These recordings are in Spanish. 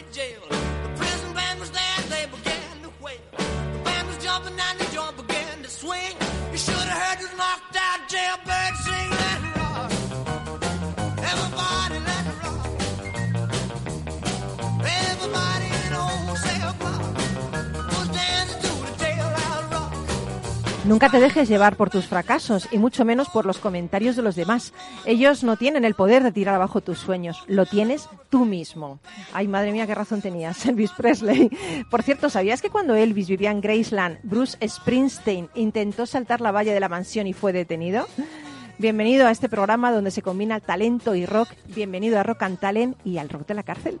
county jail. The prison band was there, they began to wail. The band was jumping and the joint began to swing. You should have heard this knocked out jailbird sing. Nunca te dejes llevar por tus fracasos y mucho menos por los comentarios de los demás. Ellos no tienen el poder de tirar abajo tus sueños, lo tienes tú mismo. Ay, madre mía, qué razón tenías, Elvis Presley. Por cierto, ¿sabías que cuando Elvis vivía en Graceland, Bruce Springsteen intentó saltar la valla de la mansión y fue detenido? Bienvenido a este programa donde se combina talento y rock. Bienvenido a Rock and Talent y al rock de la cárcel.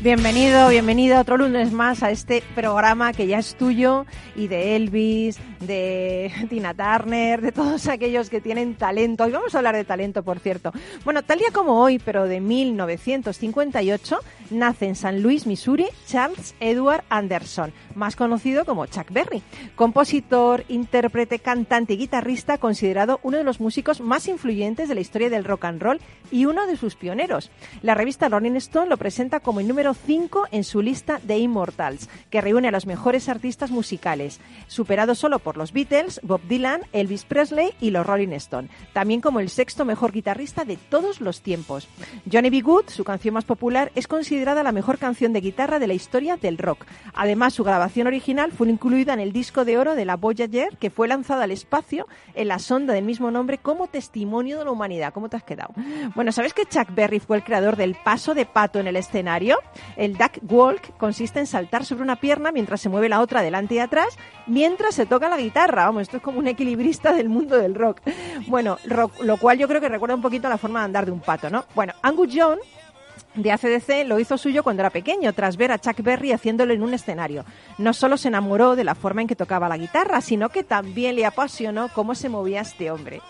Bienvenido, bienvenido otro lunes más a este programa que ya es tuyo y de Elvis, de Tina Turner, de todos aquellos que tienen talento. Hoy vamos a hablar de talento, por cierto. Bueno, tal día como hoy, pero de 1958, nace en San Luis, Missouri, Charles Edward Anderson, más conocido como Chuck Berry, compositor, intérprete, cantante y guitarrista, considerado uno de los músicos más influyentes de la historia del rock and roll y uno de sus pioneros. La revista Rolling Stone lo presenta como el número 5 en su lista de Immortals, que reúne a los mejores artistas musicales, superado solo por los Beatles, Bob Dylan, Elvis Presley y los Rolling Stone, también como el sexto mejor guitarrista de todos los tiempos. Johnny B. Good, su canción más popular, es considerada la mejor canción de guitarra de la historia del rock. Además, su grabación original fue incluida en el disco de oro de la Voyager, que fue lanzada al espacio en la sonda del mismo nombre como testimonio de la humanidad. ¿Cómo te has quedado? Bueno, ¿sabes que Chuck Berry fue el creador del paso de pato en el escenario? El duck walk consiste en saltar sobre una pierna mientras se mueve la otra delante y atrás, mientras se toca la guitarra. Vamos, esto es como un equilibrista del mundo del rock. Bueno, rock- lo cual yo creo que recuerda un poquito a la forma de andar de un pato, ¿no? Bueno, Angus Young de ACDC lo hizo suyo cuando era pequeño, tras ver a Chuck Berry haciéndolo en un escenario. No solo se enamoró de la forma en que tocaba la guitarra, sino que también le apasionó cómo se movía este hombre.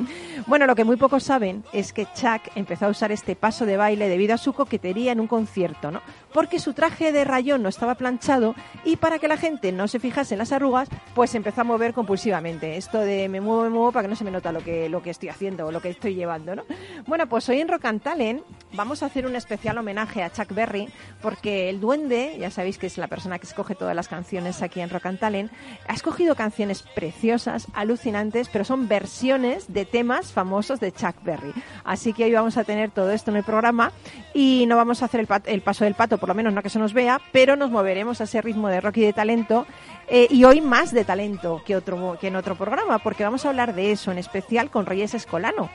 Bueno, lo que muy pocos saben es que Chuck empezó a usar este paso de baile debido a su coquetería en un concierto, ¿no? Porque su traje de rayón no estaba planchado y para que la gente no se fijase en las arrugas, pues empezó a mover compulsivamente. Esto de me muevo, me muevo para que no se me nota lo que, lo que estoy haciendo o lo que estoy llevando, ¿no? Bueno, pues hoy en Rock and Talent vamos a hacer un especial homenaje a Chuck Berry porque el duende, ya sabéis que es la persona que escoge todas las canciones aquí en Rock and Talent, ha escogido canciones preciosas, alucinantes, pero son versiones de temas famosos de Chuck Berry. Así que hoy vamos a tener todo esto en el programa y no vamos a hacer el paso del pato, por lo menos no que se nos vea, pero nos moveremos a ese ritmo de rock y de talento eh, y hoy más de talento que, otro, que en otro programa, porque vamos a hablar de eso, en especial con Reyes Escolano,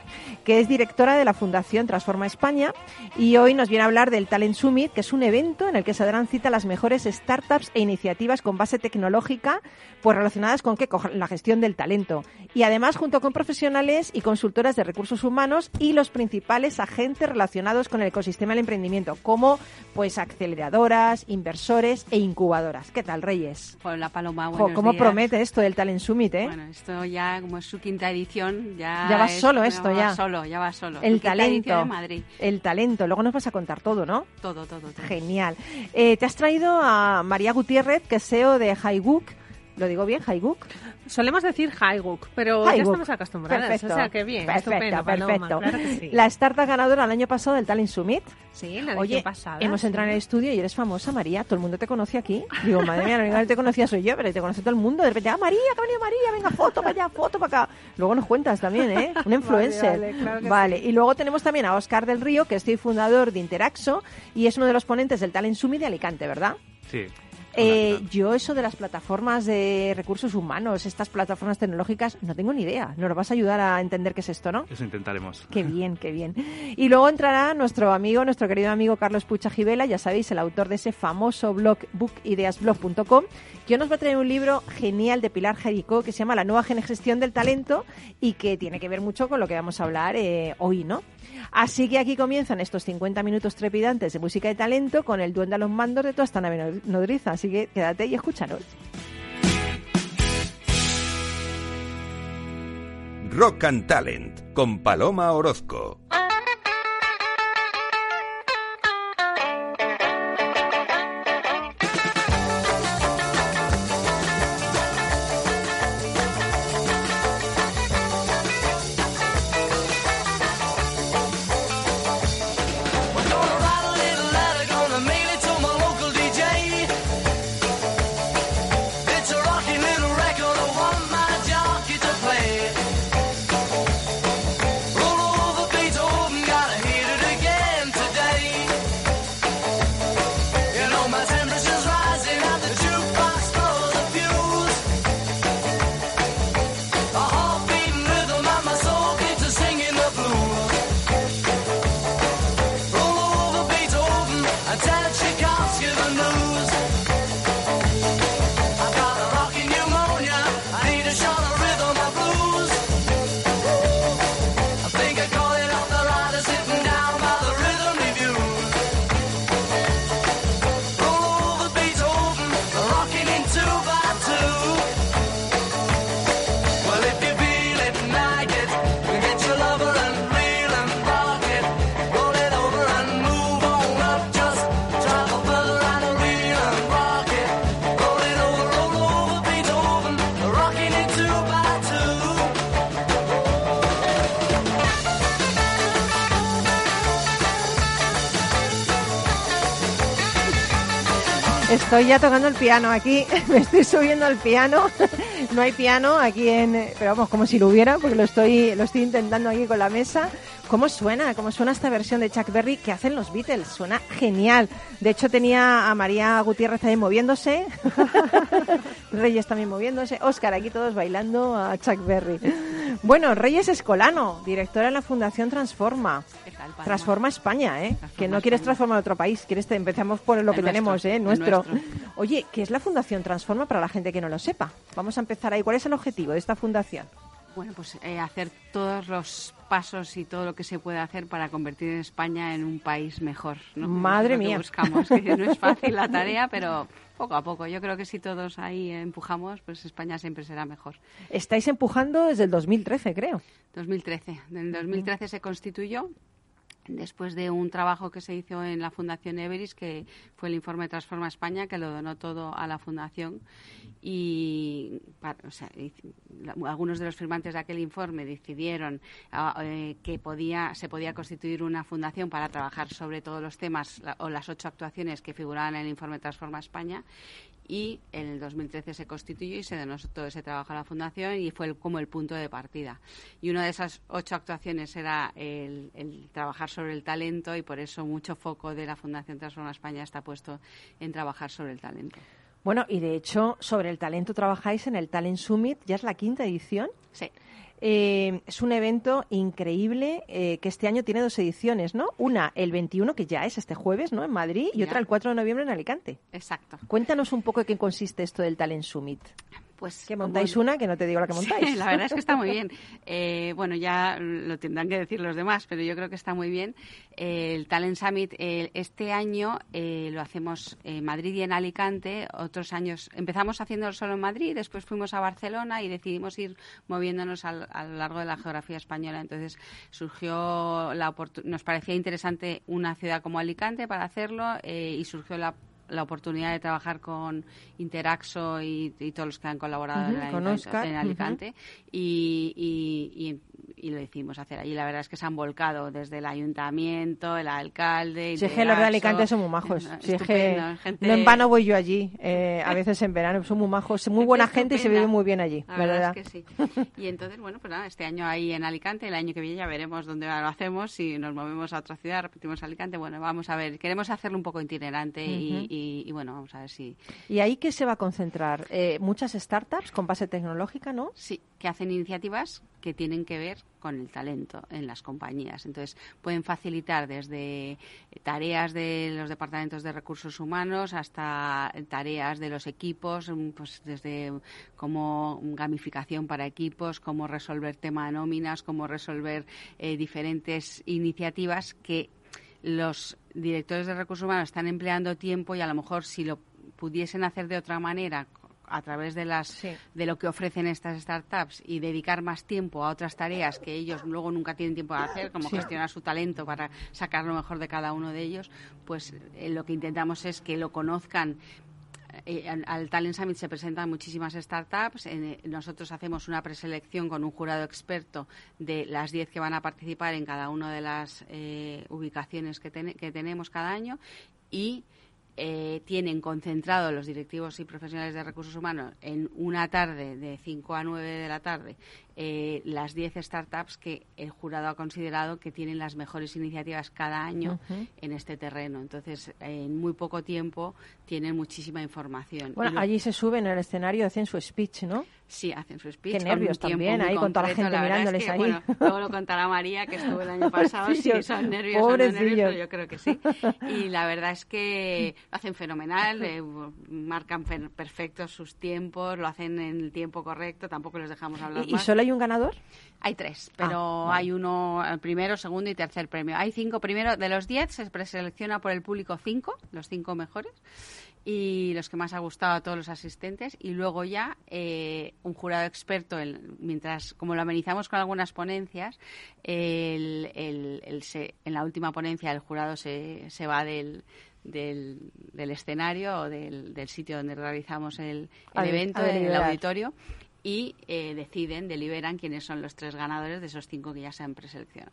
que es directora de la Fundación Transforma España, y hoy nos viene a hablar del Talent Summit, que es un evento en el que se darán cita las mejores startups e iniciativas con base tecnológica, pues relacionadas con ¿qué? Con la gestión del talento. Y además, junto con profesionales y consultoras de recursos humanos y los principales agentes relacionados con el ecosistema del emprendimiento, como pues aceleradoras, inversores e incubadoras. ¿Qué tal, Reyes? Hola Jo, ¿Cómo días. promete esto del Talent Summit, eh? Bueno, esto ya como es su quinta edición, ya Ya va es- solo esto, va ya. solo, ya va solo. El talento. en Madrid. El talento. Luego nos vas a contar todo, ¿no? Todo, todo, todo. Genial. Eh, te has traído a María Gutiérrez, que es CEO de Highbook. ¿Lo digo bien, Highbook? Solemos decir Highbook, pero ya estamos acostumbradas. Perfecto. O sea, que bien, Perfecto, perfecto. claro que sí. La startup ganadora el año pasado del Talent Summit. Sí, la Oye, pasada. hemos sí. entrado en el estudio y eres famosa, María. Todo el mundo te conoce aquí. Digo, madre mía, la única que te conocía soy yo, pero te conoce todo el mundo. De repente, ah, María, que ha venido María, venga, foto para allá, foto para acá. Luego nos cuentas también, ¿eh? Un influencer. vale, claro que Vale, y luego tenemos también a Oscar del Río, que es fundador de Interaxo y es uno de los ponentes del Talent Summit de Alicante, ¿verdad? Sí. Eh, yo eso de las plataformas de recursos humanos, estas plataformas tecnológicas, no tengo ni idea. ¿Nos vas a ayudar a entender qué es esto, no? Eso intentaremos. Qué bien, qué bien. Y luego entrará nuestro amigo, nuestro querido amigo Carlos Pucha Gibela, ya sabéis, el autor de ese famoso blog bookideasblog.com, que hoy nos va a traer un libro genial de Pilar Jericó que se llama La nueva gestión del talento y que tiene que ver mucho con lo que vamos a hablar eh, hoy, ¿no? Así que aquí comienzan estos 50 minutos trepidantes de música de talento con el duende a los mandos de toda esta nave nodriza. Así que quédate y escúchanos. Rock and Talent con Paloma Orozco. Estoy ya tocando el piano aquí, me estoy subiendo al piano. No hay piano aquí en, pero vamos, como si lo hubiera, porque lo estoy, lo estoy intentando aquí con la mesa. ¿Cómo suena? ¿Cómo suena esta versión de Chuck Berry que hacen los Beatles? Suena genial. De hecho, tenía a María Gutiérrez ahí moviéndose, Reyes también moviéndose, Óscar aquí todos bailando a Chuck Berry. Bueno, Reyes Escolano, directora en la Fundación Transforma. ¿Qué tal, Paloma? Transforma España, ¿eh? Transforma que no quieres transformar otro país, quieres empezamos por lo El que nuestro, tenemos, ¿eh? el Nuestro. nuestro. Oye, ¿qué es la Fundación Transforma para la gente que no lo sepa? Vamos a empezar ahí. ¿Cuál es el objetivo de esta fundación? Bueno, pues eh, hacer todos los pasos y todo lo que se puede hacer para convertir en España en un país mejor. ¿no? Madre que mía. buscamos, que no es fácil la tarea, pero poco a poco. Yo creo que si todos ahí empujamos, pues España siempre será mejor. Estáis empujando desde el 2013, creo. 2013. En 2013 se constituyó después de un trabajo que se hizo en la Fundación Everis, que fue el informe Transforma España, que lo donó todo a la Fundación. Y algunos de los firmantes de aquel informe decidieron ah, eh, que podía, se podía constituir una fundación para trabajar sobre todos los temas o las ocho actuaciones que figuraban en el informe Transforma España y en el 2013 se constituyó y se donó todo ese trabajo a la Fundación y fue el- como el punto de partida. Y una de esas ocho actuaciones era el, el trabajar sobre el talento y por eso mucho foco de la Fundación Transforma España está puesto en trabajar sobre el talento. Bueno, y de hecho, sobre el talento trabajáis en el Talent Summit, ya es la quinta edición. Sí. Eh, es un evento increíble eh, que este año tiene dos ediciones, ¿no? Una el 21, que ya es este jueves, ¿no? En Madrid, y Ya. otra el 4 de noviembre en Alicante. Exacto. Cuéntanos un poco de qué consiste esto del Talent Summit. Pues Que como- montáis una, que no te digo la que montáis. Sí, la verdad es que está muy bien. Eh, bueno, ya lo tendrán que decir los demás, pero yo creo que está muy bien. Eh, el Talent Summit eh, este año lo hacemos en Madrid y en Alicante. Otros años empezamos haciéndolo solo en Madrid, después fuimos a Barcelona y decidimos ir moviéndonos al- a lo largo de la geografía española. Entonces surgió la oportu- nos parecía interesante una ciudad como Alicante para hacerlo y surgió la la oportunidad de trabajar con Interaxo y, y todos los que han colaborado en, con Óscar, en. Alicante y, y- y- y lo decidimos hacer allí. La verdad es que se han volcado desde el ayuntamiento, el alcalde. Si es que los de. Alicante son muy majos. Si es que gente- no en vano voy yo allí, eh, a veces en verano. Son muy majos, muy buena gente y se vive muy bien allí, La ¿verdad? verdad es que sí. Y entonces, bueno, pues nada, este año ahí en Alicante, el año que viene ya veremos dónde lo hacemos, si nos movemos a otra ciudad, repetimos Alicante, bueno, vamos a ver, queremos hacerlo un poco itinerante y, y- y, bueno, vamos a ver si, ¿Y ahí qué se va a concentrar? Eh, muchas startups con base tecnológica, ¿no? Sí, que hacen iniciativas que tienen que ver con el talento en las compañías. Entonces, pueden facilitar desde tareas de los departamentos de recursos humanos hasta tareas de los equipos, mm, pues desde como gamificación para equipos, cómo resolver tema de nóminas, cómo resolver eh, diferentes iniciativas que los directores de recursos humanos están empleando tiempo y a lo mejor si lo pudiesen hacer de otra manera a través de las Sí. de lo que ofrecen estas startups y dedicar más tiempo a otras tareas que ellos luego nunca tienen tiempo de hacer, como Sí. gestionar su talento para sacar lo mejor de cada uno de ellos, pues eh, lo que intentamos es que lo conozcan eh, al, al Talent Summit se presentan muchísimas startups. eh, nosotros hacemos una preselección con un jurado experto de las 10 que van a participar en cada una de las eh, ubicaciones que, que tenemos cada año y eh, tienen concentrado los directivos y profesionales de recursos humanos en una tarde de 5 a 9 de la tarde eh, las 10 startups que el jurado ha considerado que tienen las mejores iniciativas cada año en este terreno. Entonces, en muy poco tiempo tienen muchísima información. Y Bueno, lo- allí se suben al escenario, hacen su speech, ¿no? Sí, hacen su speech. Qué nervios también ahí, con toda la gente es mirándoles que, ahí. bueno, luego lo contará María, que estuvo el año pasado, si son nervios o no nervios, pero yo creo que sí. Y la verdad es que lo hacen fenomenal, eh, marcan perfectos sus tiempos, lo hacen en el tiempo correcto, tampoco les dejamos hablar ¿Y, solo hay un ganador? Hay tres, pero Ah, vale. hay uno, el primero, segundo y tercer premio. Hay cinco primero, de los diez se preselecciona por el público cinco, los cinco mejores, y los que más ha gustado a todos los asistentes, y luego ya eh, un jurado experto, el- mientras, como lo amenizamos con algunas ponencias, el- el- el se- en la última ponencia el jurado se, se va del, del, del escenario o del, del sitio donde realizamos el, el evento, en el auditorio y eh, deciden, deliberan quiénes son los tres ganadores de esos cinco que ya se han preseleccionado.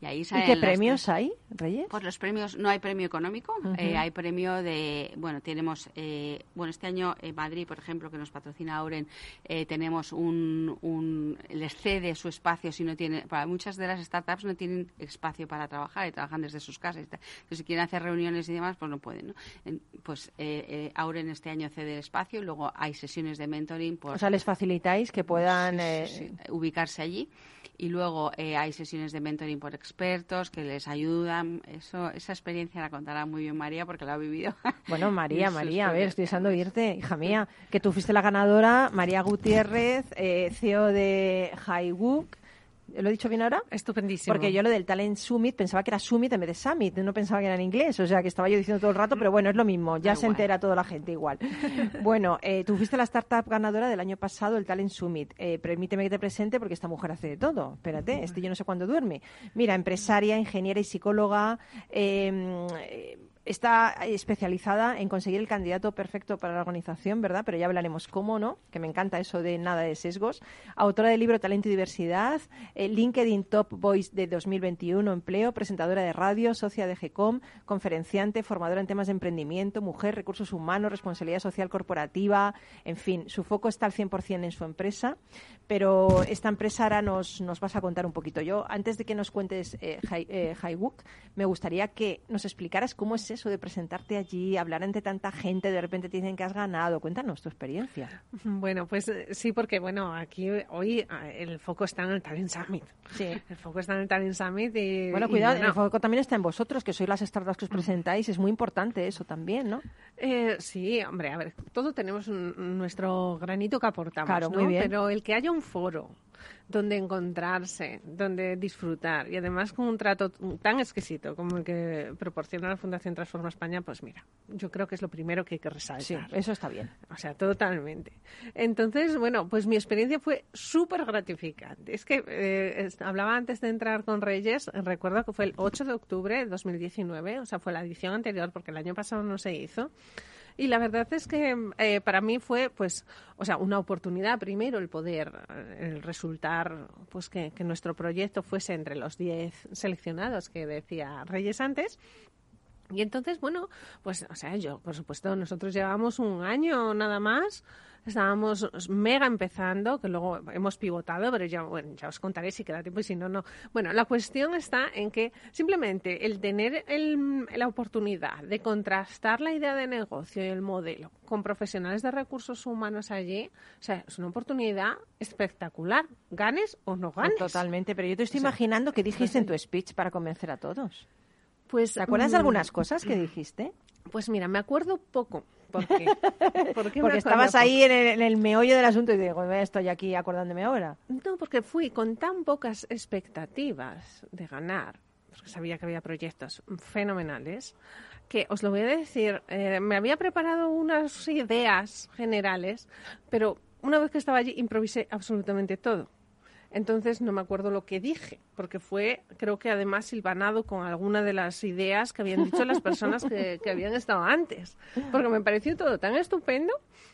Y ahí ¿Y salen qué premios tres- hay, Reyes? Pues los premios, no hay premio económico, eh, hay premio de, bueno, tenemos, eh, bueno, este año en Madrid, por ejemplo, que nos patrocina Auren, eh, tenemos un, un, les cede su espacio si no tiene, para muchas de las startups no tienen espacio para trabajar y trabajan desde sus casas. Entonces, si quieren hacer reuniones y demás, pues no pueden, ¿no? En- pues eh, eh, Auren este año cede el espacio y luego hay sesiones de mentoring por O sea, les facilitáis que puedan... sí, eh, sí, sí, ubicarse allí. Y luego eh, hay sesiones de mentoring por expertos que les ayudan. Eso, esa experiencia la contará muy bien María porque la ha vivido. Bueno, María, María, a ver, estoy deseando oírte, hija mía, que tú fuiste la ganadora, María Gutiérrez, eh, CEO de Highwook. ¿Lo he dicho bien ahora? Estupendísimo. Porque yo lo del Talent Summit pensaba que era Summit en vez de Summit, no pensaba que era en inglés, o sea que estaba yo diciendo todo el rato, pero bueno, es lo mismo, ya se entera toda la gente igual. bueno, eh, tú fuiste la startup ganadora del año pasado, el Talent Summit. Eh, permíteme que te presente porque esta mujer hace de todo. Espérate, este yo no sé cuándo duerme. Mira, empresaria, ingeniera y psicóloga. eh, Está especializada en conseguir el candidato perfecto para la organización, ¿verdad? Pero ya hablaremos cómo, ¿no? Que me encanta eso de nada de sesgos. Autora del libro Talento y Diversidad, eh, LinkedIn Top Voice de 2021, empleo, presentadora de radio, socia de GECOM, conferenciante, formadora en temas de emprendimiento, mujer, recursos humanos, responsabilidad social corporativa, en fin, su foco está al 100% en su empresa, pero esta empresa ahora nos, nos vas a contar un poquito. Yo, antes de que nos cuentes eh, eh, me gustaría que nos explicaras cómo es de presentarte allí, hablar ante tanta gente, de repente te dicen que has ganado. Cuéntanos tu experiencia. Bueno, pues eh, sí, porque bueno, aquí hoy eh, el foco está en el Talent Summit. Sí. El foco está en el Talent Summit y... Bueno, y cuidado, bueno, el foco también está en vosotros, que sois las startups que os presentáis. Es muy importante eso también, ¿no? Eh, sí, hombre, a ver, todos tenemos un- nuestro granito que aportamos, Claro, ¿no? muy bien. Pero el que haya un foro donde encontrarse, donde disfrutar y además con un trato tan exquisito como el que proporciona la Fundación Transforma España, pues mira, yo creo que es lo primero que hay que resaltar. Sí, eso está bien. O sea, totalmente. Entonces, bueno, pues mi experiencia fue súper gratificante. Es que eh, hablaba antes de entrar con Reyes, recuerdo que fue el 8 de octubre de 2019, o sea, fue la edición anterior porque el año pasado no se hizo. Y la verdad es que eh, para mí fue, pues, o sea, una oportunidad primero el poder, eh, el resultar, pues, que, que nuestro proyecto fuese entre los 10 seleccionados que decía Reyes antes. Y entonces, bueno, pues, o sea, yo, por supuesto, nosotros llevamos un año nada más, estábamos mega empezando, que luego hemos pivotado, pero ya, bueno, ya os contaré si queda tiempo y si no, no. Bueno, la cuestión está en que simplemente el tener el- la oportunidad de contrastar la idea de negocio y el modelo con profesionales de recursos humanos allí, o sea, es una oportunidad espectacular, ganes o no ganes. Totalmente, pero yo te estoy O sea, imaginando que dijiste en tu speech para convencer a todos. Pues, ¿Te acuerdas de mm, algunas cosas que dijiste? Pues mira, me acuerdo poco. ¿Por qué? ¿Por qué me Porque estabas ahí en el, en el meollo del asunto y digo, "Bueno, estoy aquí acordándome ahora. No, porque fui con tan pocas expectativas de ganar, porque sabía que había proyectos fenomenales, que os lo voy a decir, eh, me había preparado unas ideas generales, pero una vez que estaba allí improvisé absolutamente todo. Entonces no me acuerdo lo que dije, porque fue, creo que además silvanado con alguna de las ideas que habían dicho las personas que, que habían estado antes. Porque me pareció todo tan estupendo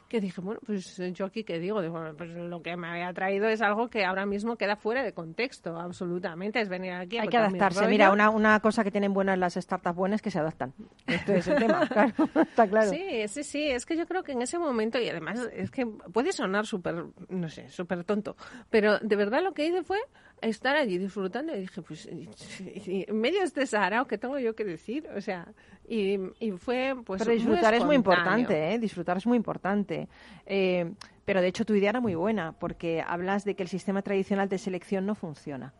que dije, bueno, pues eh, yo aquí qué digo, Digo, bueno, pues lo que me había traído es algo que ahora mismo queda fuera de contexto, absolutamente, es venir aquí a Hay que adaptarse. Mira, una, una cosa que tienen buenas las startups buenas es que se adaptan. Esto es el tema, claro. Está claro. Sí, sí, sí, es que yo creo que en ese momento, y además es que puede sonar súper, no sé, súper tonto, pero de verdad lo que hice fue estar allí disfrutando y dije, pues, y- y- en medio de este sarao, ¿qué tengo yo que decir? O sea, y, y fue, pues, pero disfrutar es muy importante, ¿eh? Disfrutar es muy importante. Eh, pero de hecho tu idea era muy buena, porque hablas de que el sistema tradicional de selección no funciona.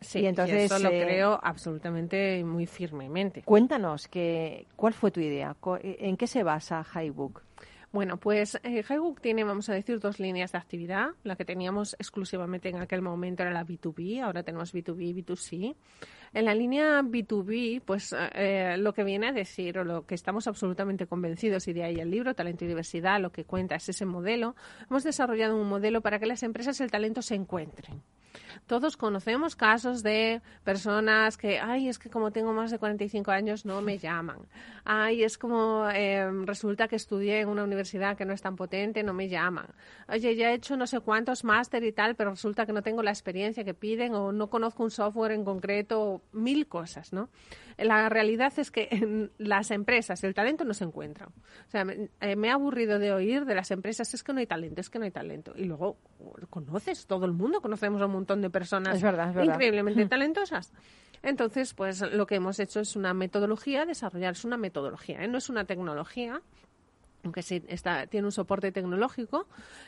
Sí, Y entonces, eso lo eh, creo absolutamente muy firmemente. Cuéntanos, que, ¿cuál fue tu idea? ¿En qué se basa Highbook? Bueno, pues eh, tiene, vamos a decir, dos líneas de actividad. La que teníamos exclusivamente en aquel momento era la B2B, ahora tenemos B2B y B2C. En la línea B2B, pues eh, lo que viene a decir, o lo que estamos absolutamente convencidos, y de ahí el libro, Talento y Diversidad, lo que cuenta es ese modelo. Hemos desarrollado un modelo para que las empresas el talento se encuentren. Todos conocemos casos de personas que, ay, es que como tengo más de 45 años no me llaman. Ay, es como eh, resulta que estudié en una universidad que no es tan potente, no me llaman. Oye, ya he hecho no sé cuántos máster y tal, pero resulta que no tengo la experiencia que piden o no conozco un software en concreto, mil cosas, ¿no? La realidad es que en las empresas el talento no se encuentra. O sea, me, eh, he aburrido de oír de las empresas, es que no hay talento, es que no hay talento. Y luego conoces, todo el mundo conocemos a un montón de personas Es verdad, es verdad. increíblemente talentosas. Entonces, pues lo que hemos hecho es una metodología, desarrollar es una metodología, ¿eh? no es una tecnología, aunque sí está, tiene un soporte tecnológico,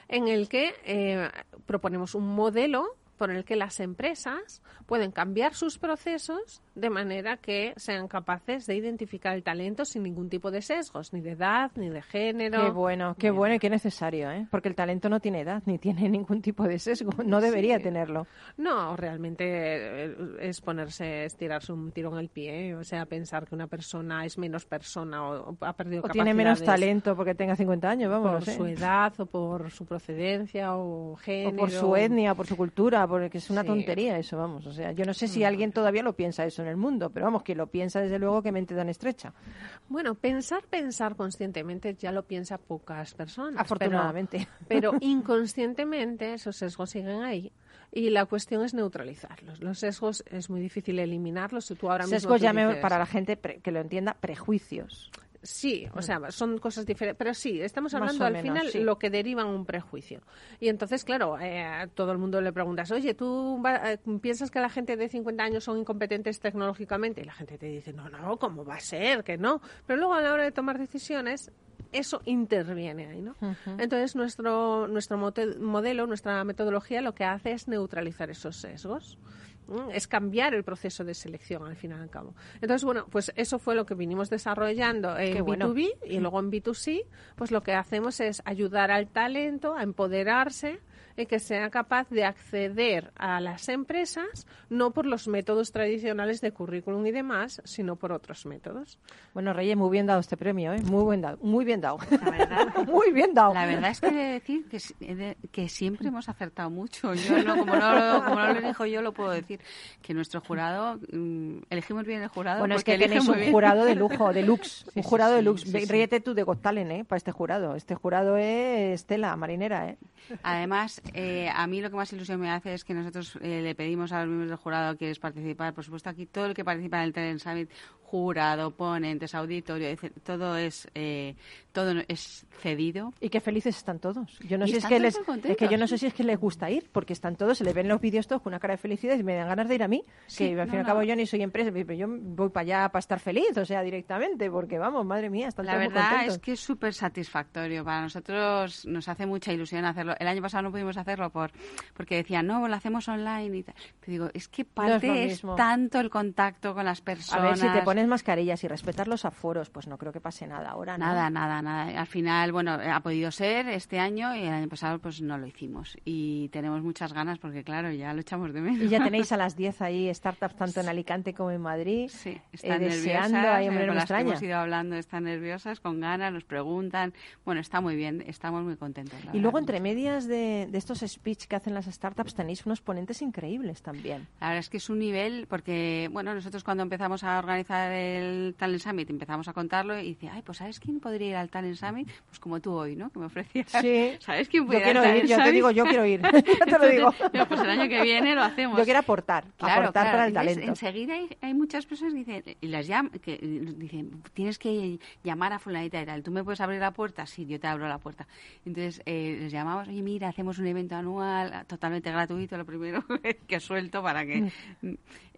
en el que eh, proponemos un modelo por el que las empresas pueden cambiar sus procesos de manera que sean capaces de identificar el talento sin ningún tipo de sesgos, ni de edad, ni de género. Qué bueno, qué bueno y qué necesario, ¿eh? Porque el talento no tiene edad ni tiene ningún tipo de sesgo. No debería Sí. tenerlo. No, realmente eh, es ponerse, estirarse un tiro en el pie, o sea, pensar que una persona es menos persona o, o ha perdido O tiene menos talento porque tenga 50 años, vamos. por sé. su edad o por su procedencia o O género. por su etnia, por su cultura, porque es una Sí. tontería eso, vamos. O sea, yo no sé si alguien todavía lo piensa eso en el mundo, pero vamos, que lo piensa desde luego que mente tan estrecha. Bueno, pensar, pensar conscientemente ya lo piensa pocas personas. Afortunadamente. Pero, inconscientemente esos sesgos siguen ahí. Y la cuestión es neutralizarlos. Los sesgos es muy difícil eliminarlos. Tú ahora mismo Sesgos tú llame dices- para la gente pre- que lo entienda prejuicios. Sí, o sea, son cosas diferentes. Pero sí, estamos hablando al menos, final sí. lo que deriva un prejuicio. Y entonces, claro, eh, todo el mundo le preguntas, oye, ¿tú va- eh, piensas que la gente de 50 años son incompetentes tecnológicamente? Y la gente te dice, no, no, ¿cómo va a ser? Que no. Pero luego a la hora de tomar decisiones, eso interviene ahí, ¿no? Entonces, nuestro, nuestro modelo, nuestra metodología lo que hace es neutralizar esos sesgos. Es cambiar el proceso de selección al final y al cabo. Entonces, bueno, pues eso fue lo que vinimos desarrollando en Qué bueno. B2B y luego en B2C, pues lo que hacemos es ayudar al talento a empoderarse y que sea capaz de acceder a las empresas no por los métodos tradicionales de currículum y demás, sino por otros métodos. Bueno, Reyes, muy bien dado este premio, ¿eh? Muy, buen dado, muy bien dado. La verdad, muy bien dado. La verdad es que he de decir que, de- que siempre hemos acertado mucho. Yo no, como, no lo, como no lo elijo yo, lo puedo decir. Que nuestro jurado, mm, elegimos bien el jurado. Bueno, es que tenéis un bien. jurado de lujo, de lux. Sí, un sí, jurado de sí, lux. sí. Ríete tú de Got Talent, ¿eh? Para este jurado. Este jurado es Estela, marinera, ¿eh? Además, eh, a mí lo que más ilusión me hace es que nosotros eh, le pedimos a los miembros del jurado que quieres participar. Por supuesto, aquí todo el que participa en el Talent Summit, jurado, ponentes, auditorio, etc., todo es eh, todo es cedido. Y qué felices están todos. Yo no sé es que les, es que yo no sé si es que les gusta ir, porque están todos, se les ven los vídeos todos con una cara de felicidad y me dan ganas de ir a mí. Sí, que al fin y no, al cabo yo ni soy empresa, pero yo voy para allá para estar feliz, o sea, directamente, porque vamos, madre mía, están La todos verdad contentos. es que es súper satisfactorio. Para nosotros nos hace mucha ilusión hacerlo. El año pasado no pudimos hacerlo por porque decían, no, lo hacemos online y tal. Digo, es que parte es, tanto el contacto con las A personas. ver, si te pones mascarillas y respetar los aforos, pues no creo que pase nada ahora, ¿no? Nada, nada, nada. Al final, bueno, ha podido ser este año y el año pasado pues no lo hicimos. Y tenemos muchas ganas porque, claro, ya lo echamos de menos. Y ya tenéis a las 10 ahí startups tanto en Alicante como en Madrid. Sí, eh, están deseando, nerviosas, eh, no con las que hemos ido hablando están nerviosas, con ganas, nos preguntan. Bueno, está muy bien, estamos muy contentos. la Y luego, entre medias de, de estos speech que hacen las startups, tenéis unos ponentes increíbles también. La verdad es que es un nivel, porque, bueno, nosotros cuando empezamos a organizar el Talent Summit empezamos a contarlo y dice, ay, pues ¿sabes quién podría ir al Talent Summit? Pues como tú hoy, ¿no? Que me ofrecías. Sí. ¿Sabes quién Yo quiero ir al ir, Talent yo te digo, yo quiero ir. Ya te lo digo. Pues el año que viene lo hacemos. Yo quiero aportar, Claro, aportar claro. para el Entonces, talento. Enseguida hay, hay muchas personas que dicen, y las llam, que dicen, tienes que llamar a fulanita y tal. ¿Tú me puedes abrir la puerta? Sí, yo te abro la puerta. Entonces eh, les llamamos, oye, mira, hacemos un evento anual totalmente gratuito, lo primero que suelto para que...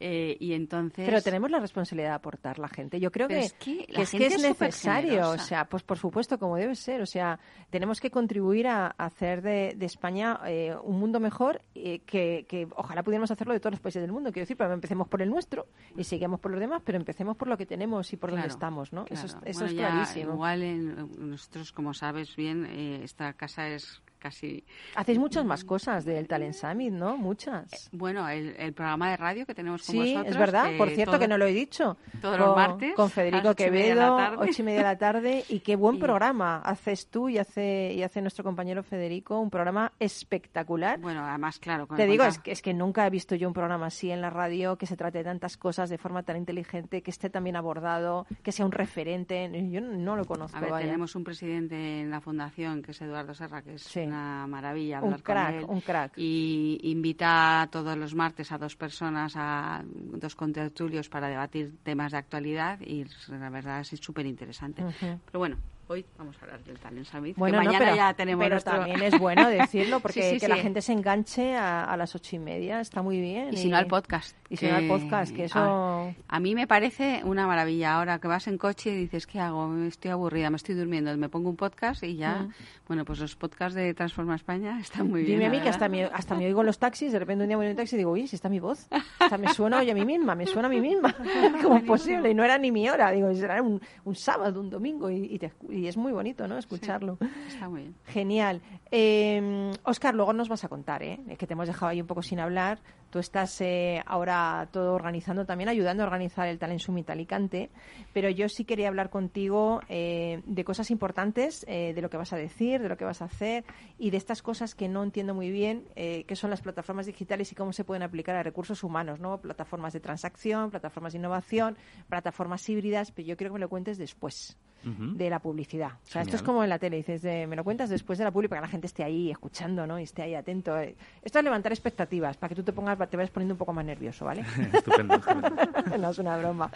eh, y entonces... Pero tenemos la responsabilidad de aportar la gente. Yo creo Pero que es que es, que necesario. O sea, pues por supuesto, como debe ser. O sea, tenemos que contribuir a, a hacer de, de España eh, un mundo mejor eh, que, que ojalá pudiéramos hacerlo de todos los países del mundo. Quiero decir, pero empecemos por el nuestro y sigamos por los demás, pero empecemos por lo que tenemos y por donde Claro, estamos, ¿no? Eso, es, eso Bueno, es ya clarísimo. Igual en- nosotros, como sabes bien, eh, esta casa es casi... Hacéis muchas más cosas del Talent Summit, ¿no? Muchas. Bueno, el, el programa de radio que tenemos con Sí, vosotros... es verdad. Por cierto, todo- que no lo he dicho. todos con, los martes Con Federico Quevedo, ocho y media de la tarde. Y qué buen Y- programa haces tú y hace, y hace nuestro compañero Federico. Un programa espectacular. Bueno, además, claro... Te digo, es que, es que nunca he visto yo un programa así en la radio que se trate de tantas cosas de forma tan inteligente, que esté también abordado, que sea un referente. Yo no lo conozco. A ver, vaya. tenemos un presidente en la fundación que es Eduardo Serra, que es Sí. Una maravilla Un hablar crack, con él. un crack. Y invita todos los martes a dos personas, a dos contertulios para debatir temas de actualidad y la verdad es súper interesante. Pero bueno, hoy vamos a hablar del Talent Summit, que Bueno, no, mañana pero, ya tenemos pero nuestro- también es bueno decirlo porque Sí, sí, que la sí. gente se enganche a, a las ocho y media está muy bien. Y si no al podcast. Y si no al podcast, que eso... A, a mí me parece una maravilla. Ahora que vas en coche y dices, ¿qué hago? Estoy aburrida, me estoy durmiendo. Me pongo un podcast y ya... Mm. Bueno, pues los podcasts de Transforma España están muy bien. Dime a la mí que hasta me, hasta me oigo en los taxis, de repente un día voy en un taxi y digo, uy, si está mi voz. Hasta me suena hoy a mí misma, me suena a mí misma. ¿Cómo es posible? Y no era ni mi hora, digo, será un, un sábado, un domingo, y, y te escu- y es muy bonito, ¿no? Escucharlo. Está muy bien. Genial. Eh, Oscar, luego nos vas a contar, ¿eh? que te hemos dejado ahí un poco sin hablar. Tú estás eh, ahora todo organizando, también ayudando a organizar el Talent Summit Alicante, pero yo sí quería hablar contigo eh, de cosas importantes, eh, de lo que vas a decir, de lo que vas a hacer y de estas cosas que no entiendo muy bien, eh, que son las plataformas digitales y cómo se pueden aplicar a recursos humanos, ¿no? Plataformas de transacción, plataformas de innovación, plataformas híbridas, pero yo quiero que me lo cuentes después de la publicidad. O sea, esto es Genial. como en la tele, dices, de- me lo cuentas después de la publi para que la gente esté ahí escuchando, ¿no? Y esté ahí atento. Eh, Esto es levantar expectativas, para que tú te pongas, te vayas poniendo un poco más nervioso, ¿vale? estupendo, estupendo. no es una broma.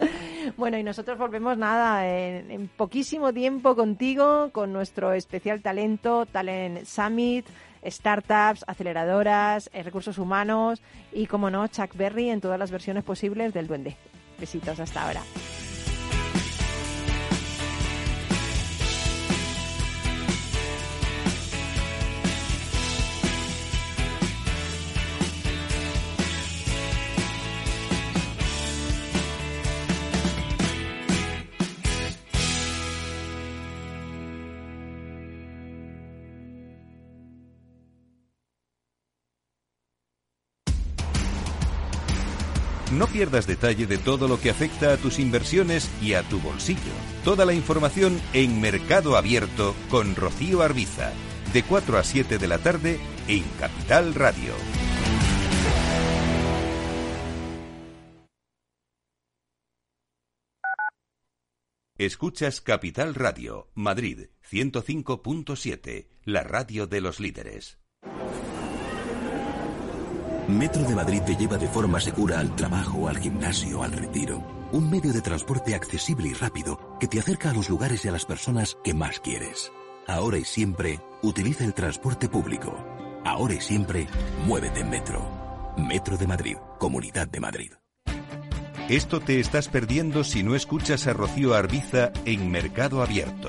Bueno, y nosotros volvemos nada en, en poquísimo tiempo contigo, con nuestro especial talento, Talent Summit, startups, aceleradoras, eh, recursos humanos y, como no, Chuck Berry en todas las versiones posibles del Duende. Besitos hasta ahora. No pierdas detalle de todo lo que afecta a tus inversiones y a tu bolsillo. Toda la información en Mercado Abierto con Rocío Arbiza, de 4 a 7 de la tarde en Capital Radio. Escuchas Capital Radio, Madrid 105.7, la radio de los líderes. Metro de Madrid te lleva de forma segura al trabajo, al gimnasio, al retiro. Un medio de transporte accesible y rápido que te acerca a los lugares y a las personas que más quieres. Ahora y siempre, utiliza el transporte público. Ahora y siempre, muévete en Metro. Metro de Madrid, Comunidad de Madrid. Esto te estás perdiendo si no escuchas a Rocío Arbiza en Mercado Abierto.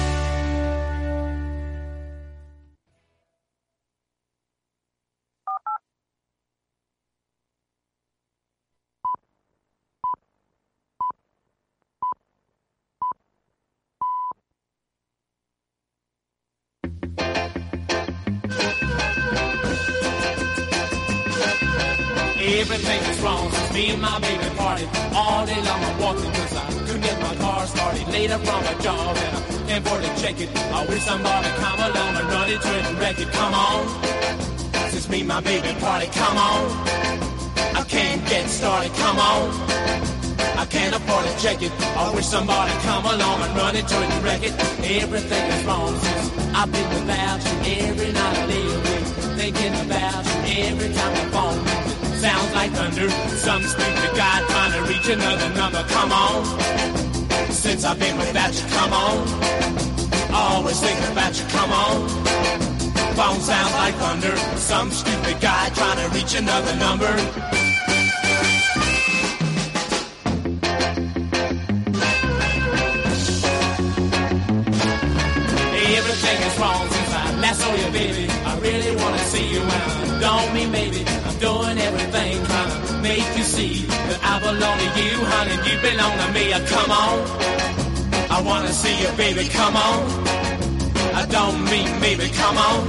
Everything is wrong me and my baby parted. All day long I'm walking cause I couldn't get my car started. Later from a job and I can't afford to check it. I wish somebody come along and run into it and wreck it. Come on. Since me and my baby parted, come on. I can't get started, come on. I can't afford to check it. I wish somebody come along and run into it and wreck it. Everything is wrong since I've been without you. Every night I lay awake thinking about you. Every time I phone it sounds like thunder. Some speak to God, trying to reach another number. Come on. Since I've been without you, come on. Always thinking about you, come on phone sounds like thunder. Some stupid guy trying to reach another number. Everything is wrong since I last saw you, baby. I really wanna see you, and I don't mean maybe. Doing everything trying to make you see that I belong to you, honey. You belong to me. Uh, Come on. I wanna see you, baby. Come on. I don't mean maybe. Come on.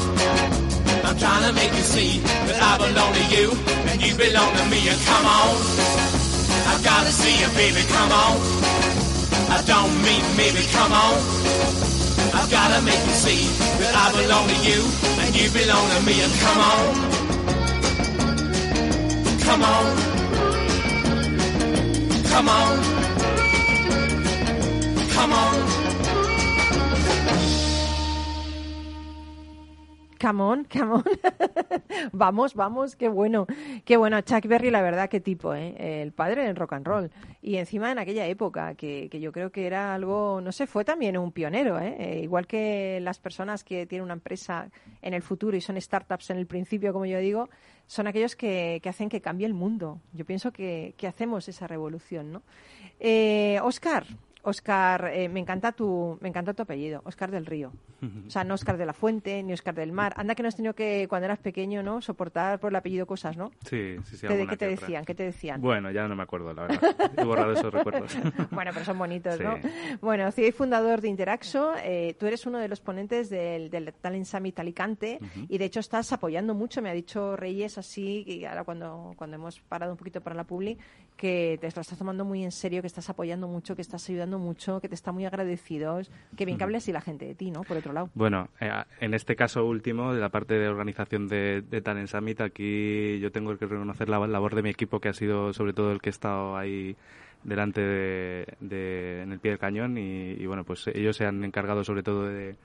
I'm trying to make you see that I belong to you and you belong to me. Uh, Come on. I gotta see you, baby. Come on. I don't mean maybe. Come on. I've gotta make you see that I belong to you and you belong to me. And come on, come on, come on, come on. Come on, come on. vamos, vamos, qué bueno. Qué bueno. Chuck Berry, la verdad, qué tipo, ¿eh? El padre del rock and roll. Y encima en aquella época, que, que yo creo que era algo, no sé, fue también un pionero, ¿eh? Eh, Igual que las personas que tienen una empresa en el futuro y son startups en el principio, como yo digo, son aquellos que, que hacen que cambie el mundo. Yo pienso que, que hacemos esa revolución, ¿no? Eh, Oscar, Oscar, eh, me encanta tu, me encanta tu apellido, Oscar del Río. O sea, no Oscar de la Fuente, ni Oscar del Mar. Anda que no has tenido que, cuando eras pequeño, ¿no? Soportar por el apellido cosas, ¿no? Sí, sí, sí. ¿Qué, qué te otra. decían? ¿Qué te decían? Bueno, ya no me acuerdo, la verdad. He borrado esos recuerdos. bueno, pero son bonitos, Sí. ¿no? Bueno, CEO y fundador de Interaxo, eh, tú eres uno de los ponentes del, del Talent Summit Alicante y de hecho estás apoyando mucho, me ha dicho Reyes así, y ahora cuando, cuando hemos parado un poquito para la publi, que te lo estás tomando muy en serio, que estás apoyando mucho, que estás ayudando mucho, que te está muy agradecidos, que bien que hable así la gente de ti, ¿no? Por otro lado. Bueno, eh, en este caso último, de la parte de organización de, de Talent Summit, aquí yo tengo que reconocer la labor de mi equipo, que ha sido sobre todo el que ha estado ahí delante de, de- en el pie del cañón y, y, bueno, pues ellos se han encargado sobre todo de,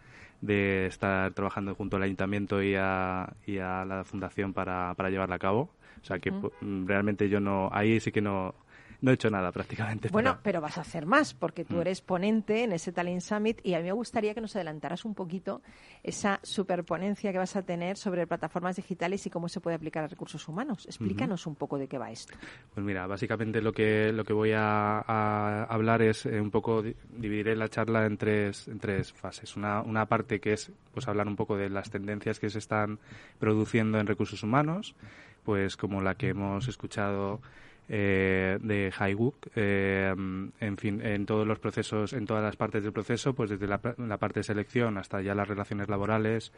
de estar trabajando junto al ayuntamiento y a, y a la fundación para, para llevarla a cabo. O sea que realmente yo no, ahí sí que no, no he hecho nada prácticamente. Bueno, para- pero vas a hacer más, porque tú Mm. eres ponente en ese Talent Summit y a mí me gustaría que nos adelantaras un poquito esa superponencia que vas a tener sobre plataformas digitales y cómo se puede aplicar a recursos humanos. Explícanos un poco de qué va esto. Pues mira, básicamente lo que lo que voy a, a hablar es eh, un poco di- dividiré la charla en tres en tres fases. Una una parte que es pues hablar un poco de las tendencias que se están produciendo en recursos humanos, pues como la que hemos escuchado eh, de Highwook, eh, en fin, en todos los procesos, en todas las partes del proceso, pues desde la, parte de selección hasta ya las relaciones laborales,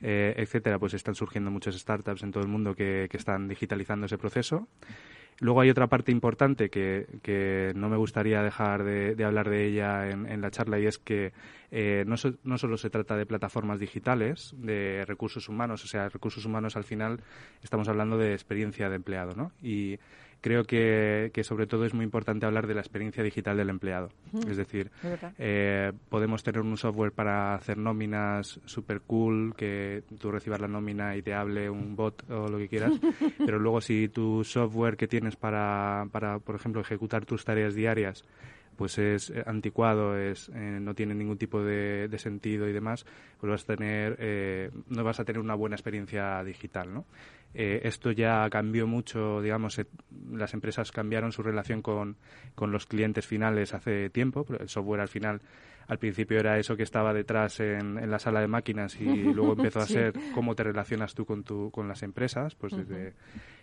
eh, etcétera, pues están surgiendo muchas startups en todo el mundo que, están digitalizando ese proceso. Luego hay otra parte importante que, no me gustaría dejar de, hablar de ella en, en la charla y es que eh, no, so- no solo se trata de plataformas digitales, de recursos humanos, o sea, recursos humanos al final estamos hablando de experiencia de empleado, ¿no? Y creo que, que sobre todo es muy importante hablar de la experiencia digital del empleado. Es decir, eh, podemos tener un software para hacer nóminas super cool, que tú recibas la nómina y te hable un bot o lo que quieras, pero luego si tu software que tienes para, para por ejemplo, ejecutar tus tareas diarias, pues es anticuado, es, eh, no tiene ningún tipo de, de sentido y demás, pues vas a tener, eh, no vas a tener una buena experiencia digital, ¿no? Eh, esto ya cambió mucho, digamos, eh, las empresas cambiaron su relación con, con los clientes finales hace tiempo, pero el software al final, al principio era eso que estaba detrás en, en la sala de máquinas y luego empezó a Sí. ser cómo te relacionas tú con, tu, con las empresas, pues desde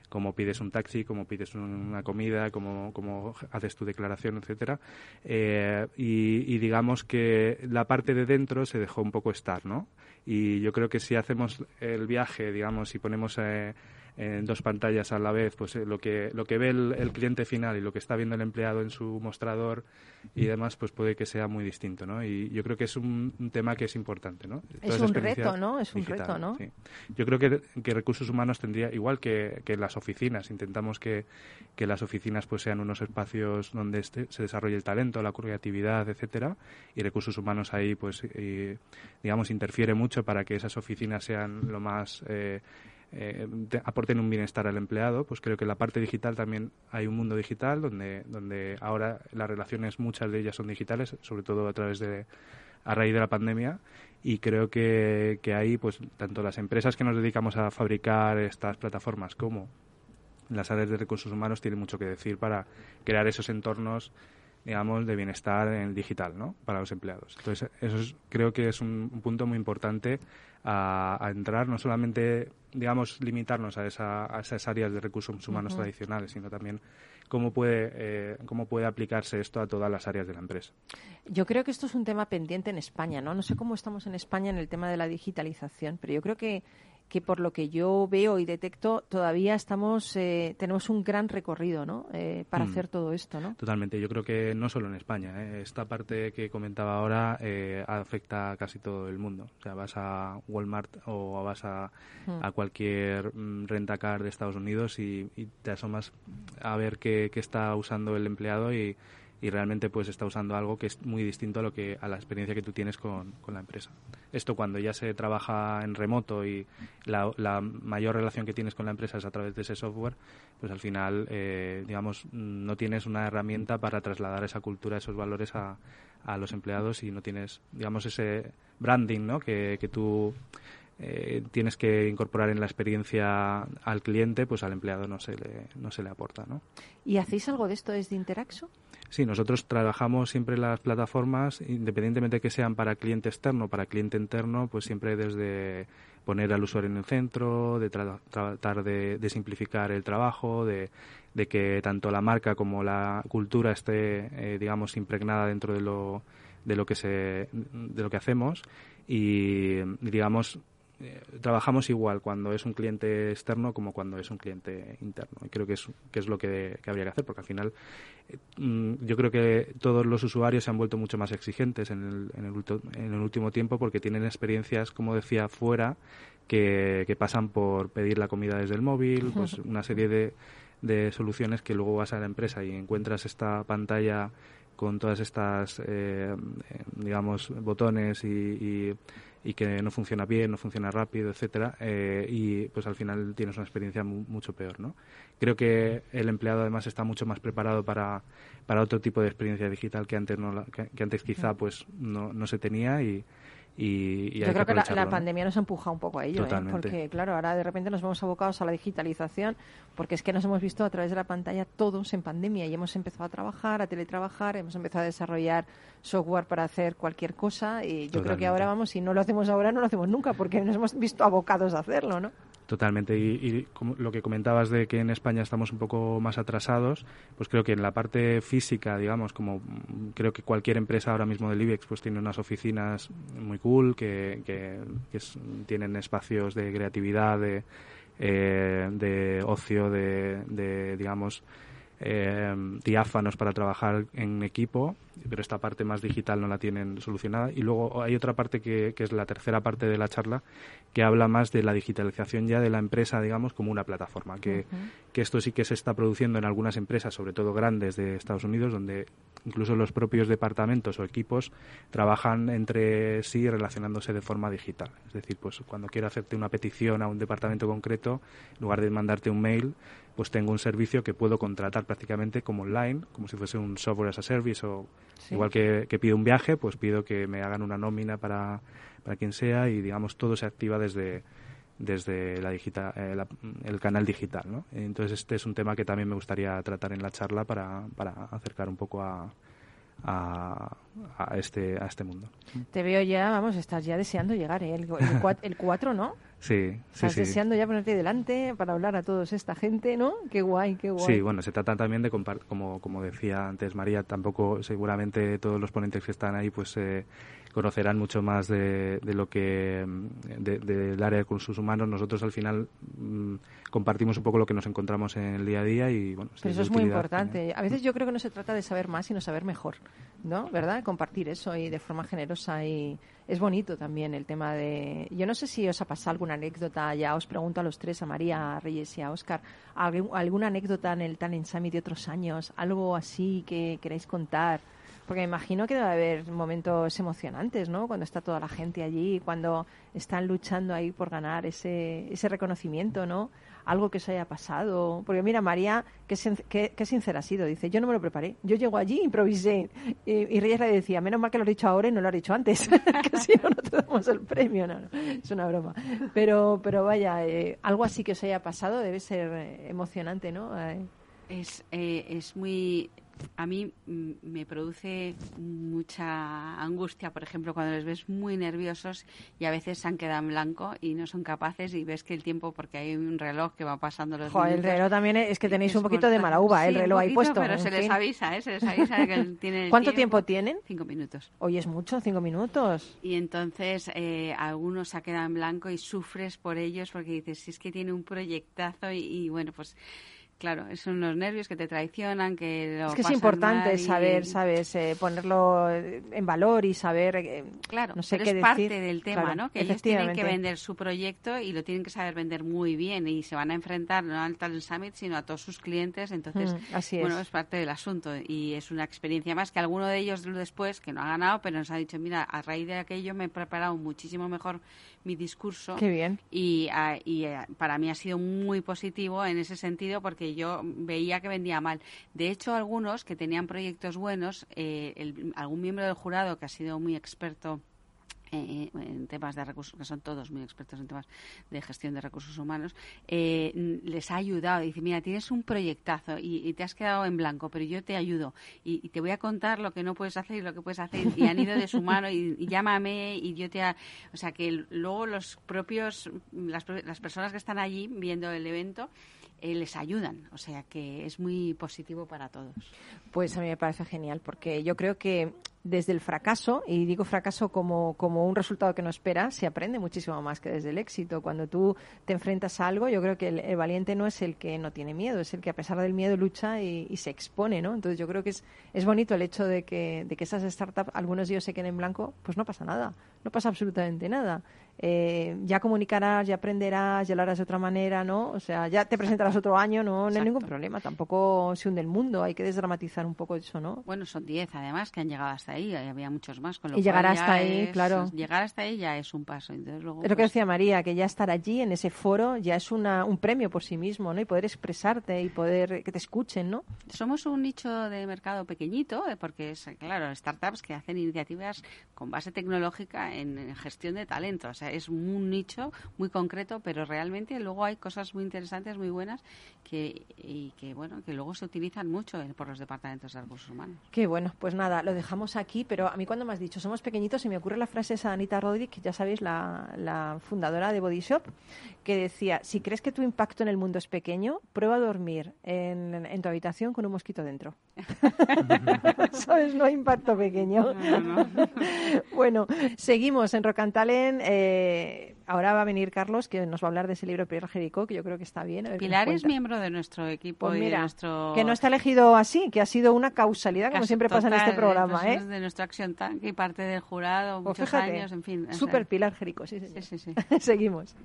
cómo pides un taxi, cómo pides un- una comida, cómo, cómo haces tu declaración, etcétera. Eh, y, y digamos que la parte de dentro se dejó un poco estar, ¿no? Y yo creo que si hacemos el viaje, digamos, y ponemos eh, en dos pantallas a la vez, pues eh, lo que lo que ve el, el cliente final y lo que está viendo el empleado en su mostrador y demás, pues puede que sea muy distinto, ¿no? Y yo creo que es un, un tema que es importante, ¿no? Toda Es un reto, ¿no? Es un digital, reto, ¿no? sí. Yo creo que, que recursos humanos tendría, igual que, que las oficinas, intentamos que, que las oficinas pues sean unos espacios donde este- se desarrolle el talento, la creatividad, etcétera, y recursos humanos ahí pues eh, digamos interfiere mucho para que esas oficinas sean lo más eh, eh, te- aporten un bienestar al empleado, pues creo que en la parte digital también hay un mundo digital donde, donde ahora las relaciones, muchas de ellas son digitales, sobre todo a través de, a raíz de la pandemia, y creo que, que ahí, pues, tanto las empresas que nos dedicamos a fabricar estas plataformas como las áreas de recursos humanos tienen mucho que decir para crear esos entornos digamos, de bienestar en digital, ¿no? Para los empleados. Entonces, eso es- creo que es un, un punto muy importante a, a entrar, no solamente, digamos, limitarnos a, esa- a esas áreas de recursos humanos tradicionales, sino también cómo puede, eh, cómo puede aplicarse esto a todas las áreas de la empresa. Yo creo que esto es un tema pendiente en España, ¿no? No sé cómo estamos en España en el tema de la digitalización, pero yo creo que, que por lo que yo veo y detecto, todavía estamos, eh, tenemos un gran recorrido, ¿no? Eh, para Mm. hacer todo esto, ¿no? Totalmente. Yo creo que no solo en España. ¿eh? Esta parte que comentaba ahora eh, afecta a casi todo el mundo. O sea, vas a Walmart o vas a, Mm. a cualquier mm, rentacar de Estados Unidos y, y te asomas a ver qué, qué está usando el empleado y, y realmente pues está usando algo que es muy distinto a lo que a la experiencia que tú tienes con, con la empresa. Esto cuando ya se trabaja en remoto y la, mayor relación que tienes con la empresa es a través de ese software, pues al final, eh, digamos, no tienes una herramienta para trasladar esa cultura, esos valores a, a los empleados y no tienes, digamos, ese branding, ¿no? Que, que tú eh, tienes que incorporar en la experiencia al cliente, pues al empleado no se le, no se le aporta, ¿no? ¿Y hacéis algo de esto desde Interaxo? Sí, nosotros trabajamos siempre las plataformas, independientemente que sean para cliente externo o para cliente interno, pues siempre desde poner al usuario en el centro, de tra- tratar de, de simplificar el trabajo, de, de que tanto la marca como la cultura esté, eh, digamos, impregnada dentro de lo, de lo que se, de lo que hacemos. Y, digamos, eh, trabajamos igual cuando es un cliente externo como cuando es un cliente interno. Y creo que es, que es lo que, que habría que hacer, porque al final eh, mm, yo creo que todos los usuarios se han vuelto mucho más exigentes en el, en el, en el último tiempo porque tienen experiencias, como decía, fuera que, que pasan por pedir la comida desde el móvil, pues una serie de, de soluciones que luego vas a la empresa y encuentras esta pantalla con todas estas, eh, eh, digamos, botones y, y- y que no funciona bien, no funciona rápido, etcétera, eh, y pues al final tienes una experiencia mu- mucho peor, ¿no? Creo que el empleado además está mucho más preparado para, para otro tipo de experiencia digital que antes no la- que, que antes quizá pues no, no se tenía y, y, y hay Yo creo que la, pandemia nos ha empujado un poco a ello, ¿eh? Porque claro, ahora de repente nos vemos abocados a la digitalización, porque es que nos hemos visto a través de la pantalla todos en pandemia y hemos empezado a trabajar, a teletrabajar, hemos empezado a desarrollar software para hacer cualquier cosa y yo creo que ahora vamos, si no lo hacemos ahora, no lo hacemos nunca, porque nos hemos visto abocados a hacerlo, ¿no? Totalmente. Y, y como lo que comentabas de que en España estamos un poco más atrasados, pues creo que en la parte física, digamos, como creo que cualquier empresa ahora mismo del IBEX pues tiene unas oficinas muy cool, que, que, que tienen espacios de creatividad, de, eh, de ocio, de, de, digamos, eh, diáfanos para trabajar en equipo, pero esta parte más digital no la tienen solucionada. Y luego hay otra parte que, que es la tercera parte de la charla, que habla más de la digitalización ya de la empresa, digamos, como una plataforma, que, que esto sí que se está produciendo en algunas empresas, sobre todo grandes de Estados Unidos, donde incluso los propios departamentos o equipos trabajan entre sí relacionándose de forma digital. Es decir, pues cuando quiero hacerte una petición a un departamento concreto, en lugar de mandarte un mail, pues tengo un servicio que puedo contratar prácticamente como online, como si fuese un software as a service o Igual que, pido un viaje, pues pido que me hagan una nómina para, para quien sea y digamos todo se activa desde desde la digita- eh, la- el canal digital, ¿no? Entonces este es un tema que también me gustaría tratar en la charla para, para acercar un poco a, a, a este a este mundo. Te veo ya, vamos, estás ya deseando llegar, ¿eh? El, el, cua- el 4, ¿no? Sí, sí, Estás sí. deseando ya ponerte delante para hablar a toda esta gente, ¿no? Qué guay, qué guay. Sí, bueno, se trata también de como como decía antes María, tampoco seguramente todos los ponentes que están ahí pues eh, conocerán mucho más de, de lo que de- del área de recursos humanos. Nosotros al final mm, compartimos un poco lo que nos encontramos en el día a día y bueno, Pero eso es muy importante. A veces yo creo que no se trata de saber más, sino saber mejor, ¿no? ¿Verdad? Compartir eso y de forma generosa y es bonito también el tema de... Yo no sé si os ha pasado alguna anécdota, ya os pregunto a los tres, a María, a Reyes y a algún- alguna anécdota en el Talent Summit de otros años, algo así que queráis contar. Porque imagino que debe haber momentos emocionantes, ¿no? Cuando está toda la gente allí, cuando están luchando ahí por ganar ese, ese reconocimiento, ¿no? Algo que se haya pasado. Porque mira, María, qué, qué- qué sincera ha sido. Dice, yo no me lo preparé. Yo llego allí, improvisé. Y, y Reyes le decía, menos mal que lo has dicho ahora y no lo has dicho antes. que si no, no te damos el premio. No, no, es una broma. Pero, pero vaya, eh, algo así que os haya pasado debe ser eh, emocionante, ¿no? Eh, Es, eh, es muy a mí mm, me produce mucha angustia, por ejemplo, cuando les ves muy nerviosos y a veces se han quedado en blanco y no son capaces y ves que el tiempo, porque hay un reloj que va pasando los Jo, el reloj también es que tenéis un poquito de mala uva, ¿eh? el reloj ahí poquito, puesto. Pero se les avisa, ¿eh? Se les avisa que tiene el ¿Cuánto tiempo tienen? Cinco minutos. Hoy es mucho, cinco minutos. Y entonces eh, algunos se quedado en blanco y sufres por ellos porque dices, si es que tiene un proyectazo y, y bueno, pues claro, son los nervios que te traicionan, que lo Es que es importante y- saber, ¿sabes? Eh, ponerlo eh, en valor y saber, eh, Claro, no sé pero qué es decir. parte del tema, Claro, ¿no? Que ellos tienen que vender su proyecto y lo tienen que saber vender muy bien y se van a enfrentar no al Talent Summit, sino a todos sus clientes. Entonces, Mm, así bueno, es. es parte del asunto y es una experiencia más que alguno de ellos después, que no ha ganado, pero nos ha dicho, mira, a raíz de aquello me he preparado muchísimo mejor mi discurso. Qué bien. Y, y, eh, para mí ha sido muy positivo en ese sentido porque yo veía que vendía mal. De hecho, algunos que tenían proyectos buenos, eh, el- algún miembro del jurado que ha sido muy experto en temas de recursos, que son todos muy expertos en temas de gestión de recursos humanos, eh, les ha ayudado. Dice, mira, tienes un proyectazo y, te has quedado en blanco, pero yo te ayudo y, te voy a contar lo que no puedes hacer y lo que puedes hacer. Y han ido de su mano y, llámame y yo te... O sea, que luego los propios, las, las personas que están allí viendo el evento, eh, les ayudan. O sea, que es muy positivo para todos. Pues a mí me parece genial, porque yo creo que desde el fracaso, y digo fracaso como, como un resultado que no esperas, se aprende muchísimo más que desde el éxito. Cuando tú te enfrentas a algo, yo creo que el, valiente no es el que no tiene miedo, es el que a pesar del miedo lucha y, y se expone, ¿no? Entonces yo creo que es, es bonito el hecho de que, de que esas startups, algunos de ellos se queden en blanco, pues no pasa nada, no pasa absolutamente nada. Eh, ya comunicarás, ya aprenderás, ya lo harás de otra manera, ¿no? O sea, ya te presentarás otro año, no, no hay ningún problema, tampoco se hunde el mundo, hay que desdramatizar un poco eso, ¿no? Bueno, son 10 además que han llegado hasta ahí, había muchos más. Con lo Y llegar cual hasta ahí, es- claro. Llegar hasta ahí ya es un paso. Entonces, luego, Es lo que pues, decía María, que ya estar allí en ese foro ya es una, un premio por sí mismo, ¿no? Y poder expresarte y poder que te escuchen, ¿no? Somos un nicho de mercado pequeñito, eh, porque es, claro, startups que hacen iniciativas con base tecnológica en, en gestión de talento. O sea, es un nicho muy concreto, pero realmente luego hay cosas muy interesantes, muy buenas, que, y que, bueno, que luego se utilizan mucho por los departamentos de recursos humanos. Qué bueno, pues nada, lo dejamos aquí, pero a mí cuando me has dicho somos pequeñitos se me ocurre la frase de Anita Rodríguez, que ya sabéis, la, la fundadora de Body Shop, que decía, si crees que tu impacto en el mundo es pequeño, prueba a dormir en, en tu habitación con un mosquito dentro. ¿Sabes? No hay impacto pequeño. bueno, seguimos en Rock and Talent. eh, ahora va a venir Carlos, que nos va a hablar de ese libro de Pilar Jericó, que yo creo que está bien. a ver Pilar es miembro de nuestro equipo Pues y de mira, nuestro... que no está elegido así, que ha sido una causalidad, como Casi siempre pasa en este programa, pues ¿eh? de nuestro Action Tank y parte del jurado, Pues muchos fíjate, años, en fin. sea, Super Pilar Jerico, sí, señor. Sí, sí, sí. Seguimos.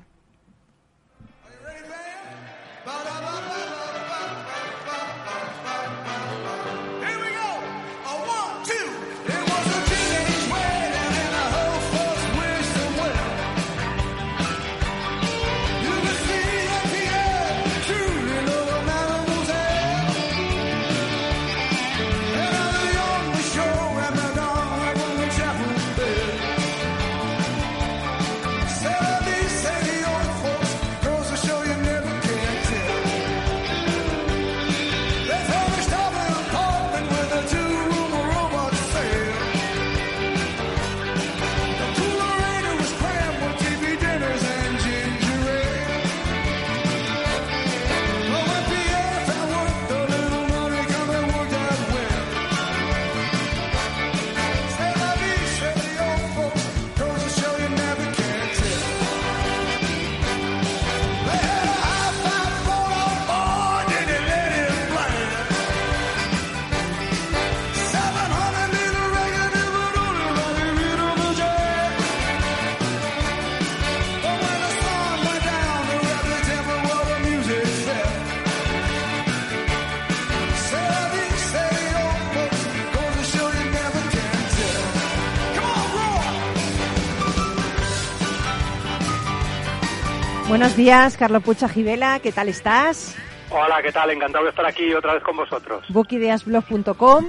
Buenos días, Carlos Pucha Givela, ¿qué tal estás? Hola, ¿qué tal? Encantado de estar aquí otra vez con vosotros. Bookideasblog.com.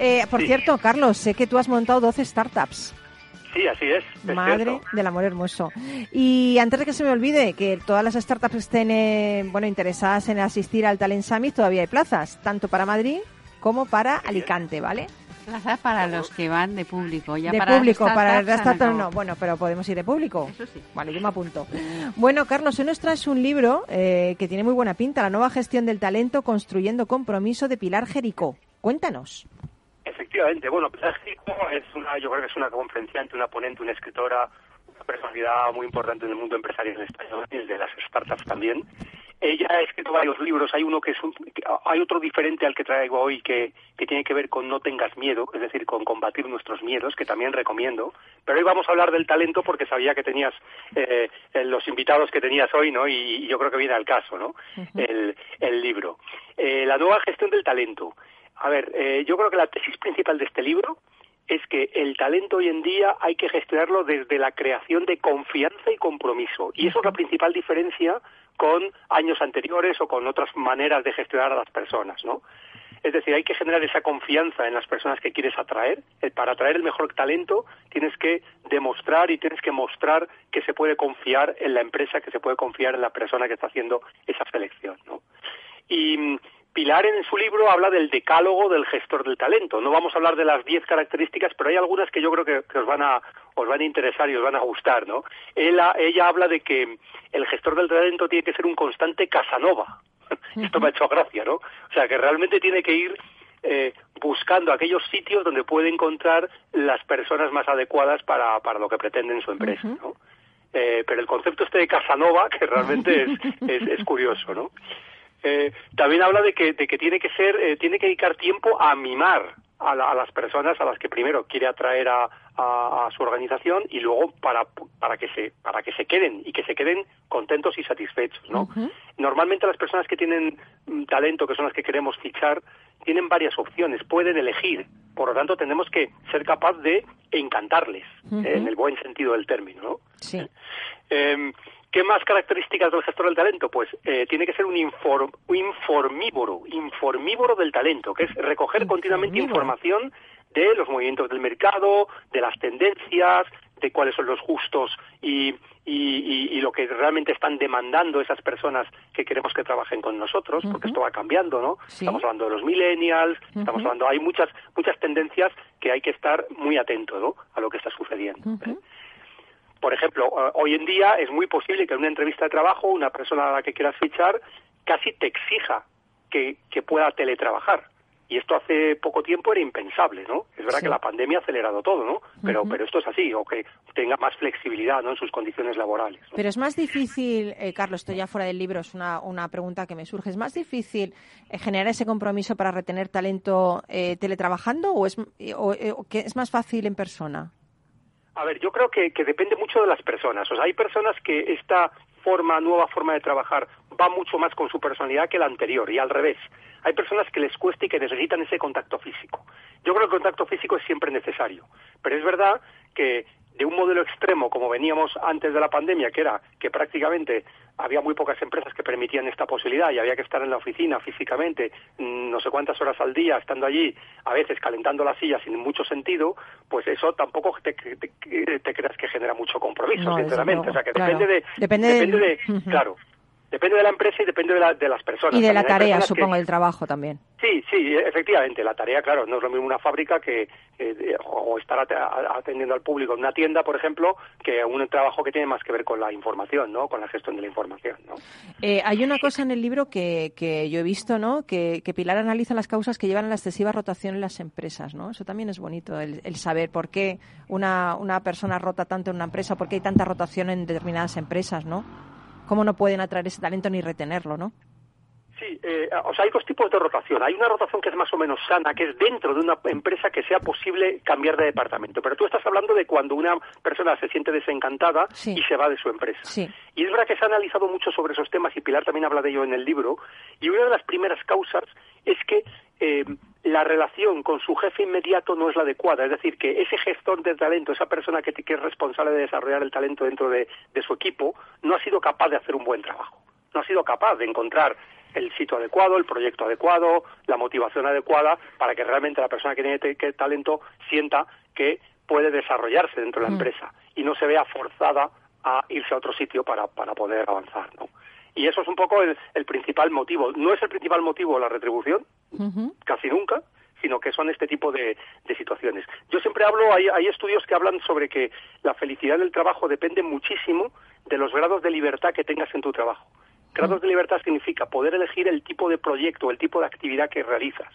Eh, por Sí. cierto, Carlos, sé que tú has montado 12 startups. Sí, así es. es Madre cierto. del amor hermoso. Y antes de que se me olvide, que todas las startups estén eh, bueno, interesadas en asistir al Talent Summit, todavía hay plazas, tanto para Madrid como para Alicante, ¿vale? Plaza para los que van de público. Ya de para público, para el acabó. no. Bueno, pero podemos ir de público. Eso sí. Vale, yo me apunto. Bueno, Carlos, hoy nos traes un libro eh, que tiene muy buena pinta, La nueva gestión del talento construyendo compromiso de Pilar Jericó. Cuéntanos. Efectivamente, bueno, Pilar Jericó es una, yo creo que es una conferenciante, una ponente, una escritora, una personalidad muy importante en el mundo empresarial en español y el de las startups también. Ella ha escrito varios libros, hay uno que es un, que- hay otro diferente al que traigo hoy que, que tiene que ver con no tengas miedo, es decir, con combatir nuestros miedos, que también recomiendo. Pero hoy vamos a hablar del talento porque sabía que tenías eh, eh, los invitados que tenías hoy, ¿no? Y, y yo creo que viene al caso, ¿no? el, el libro. Eh, la nueva gestión del talento. A ver, eh, yo creo que la tesis principal de este libro es que el talento hoy en día hay que gestionarlo desde la creación de confianza y compromiso. Y eso es la principal diferencia con años anteriores o con otras maneras de gestionar a las personas, ¿no? Es decir, hay que generar esa confianza en las personas que quieres atraer. Eh, Para atraer el mejor talento tienes que demostrar y tienes que mostrar que se puede confiar en la empresa, que se puede confiar en la persona que está haciendo esa selección, ¿no? Y Pilar en su libro habla del decálogo del gestor del talento. No vamos a hablar de las 10 características, pero hay algunas que yo creo que, que os van a os van a interesar y os van a gustar, ¿no? Ella, ella habla de que el gestor del talento tiene que ser un constante Casanova. Esto me ha hecho gracia, ¿no? O sea, que realmente tiene que ir eh, buscando aquellos sitios donde puede encontrar las personas más adecuadas para, para lo que pretende en su empresa, ¿no? Eh, pero el concepto este de Casanova, que realmente es, es, es curioso, ¿no? Eh, también habla de que, de que tiene que ser, eh, tiene que dedicar tiempo a mimar a, la- a las personas a las que primero quiere atraer a, a- a su organización y luego para, para que se, para que se queden y que se queden contentos y satisfechos, ¿no? Normalmente las personas que tienen mm, talento, que son las que queremos fichar, tienen varias opciones, pueden elegir. Por lo tanto, tenemos que ser capaz de encantarles, en el buen sentido del término, ¿no? Sí. Eh, ¿Qué más características del gestor del talento? Pues eh, tiene que ser un, infor- un informívoro, informívoro del talento, que es recoger continuamente información de los movimientos del mercado, de las tendencias, de cuáles son los justos y, y- y- y lo que realmente están demandando esas personas que queremos que trabajen con nosotros, porque esto va cambiando, ¿no? Sí. Estamos hablando de los millennials, estamos hablando, hay muchas muchas tendencias que hay que estar muy atento, ¿no? A lo que está sucediendo. ¿eh? Por ejemplo, eh, hoy en día es muy posible que en una entrevista de trabajo una persona a la que quieras fichar casi te exija que, que pueda teletrabajar. Y esto hace poco tiempo era impensable, ¿no? Es verdad Sí. que la pandemia ha acelerado todo, ¿no? Pero, pero esto es así, o que tenga más flexibilidad, ¿no? En sus condiciones laborales. ¿no? Pero es más difícil, eh, Carlos, esto ya fuera del libro, es una, una pregunta que me surge, ¿es más difícil eh, generar ese compromiso para retener talento eh, teletrabajando o es, o, o que es más fácil en persona? A ver, yo creo que, que depende mucho de las personas. O sea, hay personas que esta forma, nueva forma de trabajar va mucho más con su personalidad que la anterior y al revés. Hay personas que les cuesta y que necesitan ese contacto físico. Yo creo que el contacto físico es siempre necesario. Pero es verdad que de un modelo extremo como veníamos antes de la pandemia, que era que prácticamente había muy pocas empresas que permitían esta posibilidad y había que estar en la oficina físicamente mm, no sé cuántas horas al día, estando allí, a veces calentando la silla sin mucho sentido, pues eso tampoco te, te- te creas que genera mucho compromiso, No, sinceramente. o sea, que claro. depende de... Depende de-. Claro. Depende de la empresa y depende de, la- de las personas. Y de la También tarea, personas que- supongo, del trabajo también. Sí, sí, efectivamente. La tarea, claro, no es lo mismo una fábrica que eh, o estar atendiendo al público en una tienda, por ejemplo, que un trabajo que tiene más que ver con la información, ¿no? Con la gestión de la información, ¿no? Eh, hay una cosa en el libro que, que yo he visto, ¿no? Que, que Pilar analiza las causas que llevan a la excesiva rotación en las empresas, ¿no? Eso también es bonito, el, el saber por qué una, una persona rota tanto en una empresa, por qué hay tanta rotación en determinadas empresas, ¿no? Cómo no pueden atraer ese talento ni retenerlo, ¿no? Sí, eh, o sea, hay dos tipos de rotación. Hay una rotación que es más o menos sana, que es dentro de una empresa que sea posible cambiar de departamento. Pero tú estás hablando de cuando una persona se siente desencantada Sí. y se va de su empresa. Sí. Y es verdad que se ha analizado mucho sobre esos temas y Pilar también habla de ello en el libro. Y una de las primeras causas es que eh, la relación con su jefe inmediato no es la adecuada. Es decir, que ese gestor de talento, esa persona que, que es responsable de desarrollar el talento dentro de, de su equipo, no ha sido capaz de hacer un buen trabajo. No ha sido capaz de encontrar el sitio adecuado, el proyecto adecuado, la motivación adecuada para que realmente la persona que tiene que talento sienta que puede desarrollarse dentro de la Mm. empresa y no se vea forzada a irse a otro sitio para, para poder avanzar, ¿no? Y eso es un poco el, el principal motivo. No es el principal motivo la retribución, casi nunca, sino que son este tipo de, de situaciones. Yo siempre hablo, hay, hay estudios que hablan sobre que la felicidad del trabajo depende muchísimo de los grados de libertad que tengas en tu trabajo. Grados de libertad significa poder elegir el tipo de proyecto, el tipo de actividad que realizas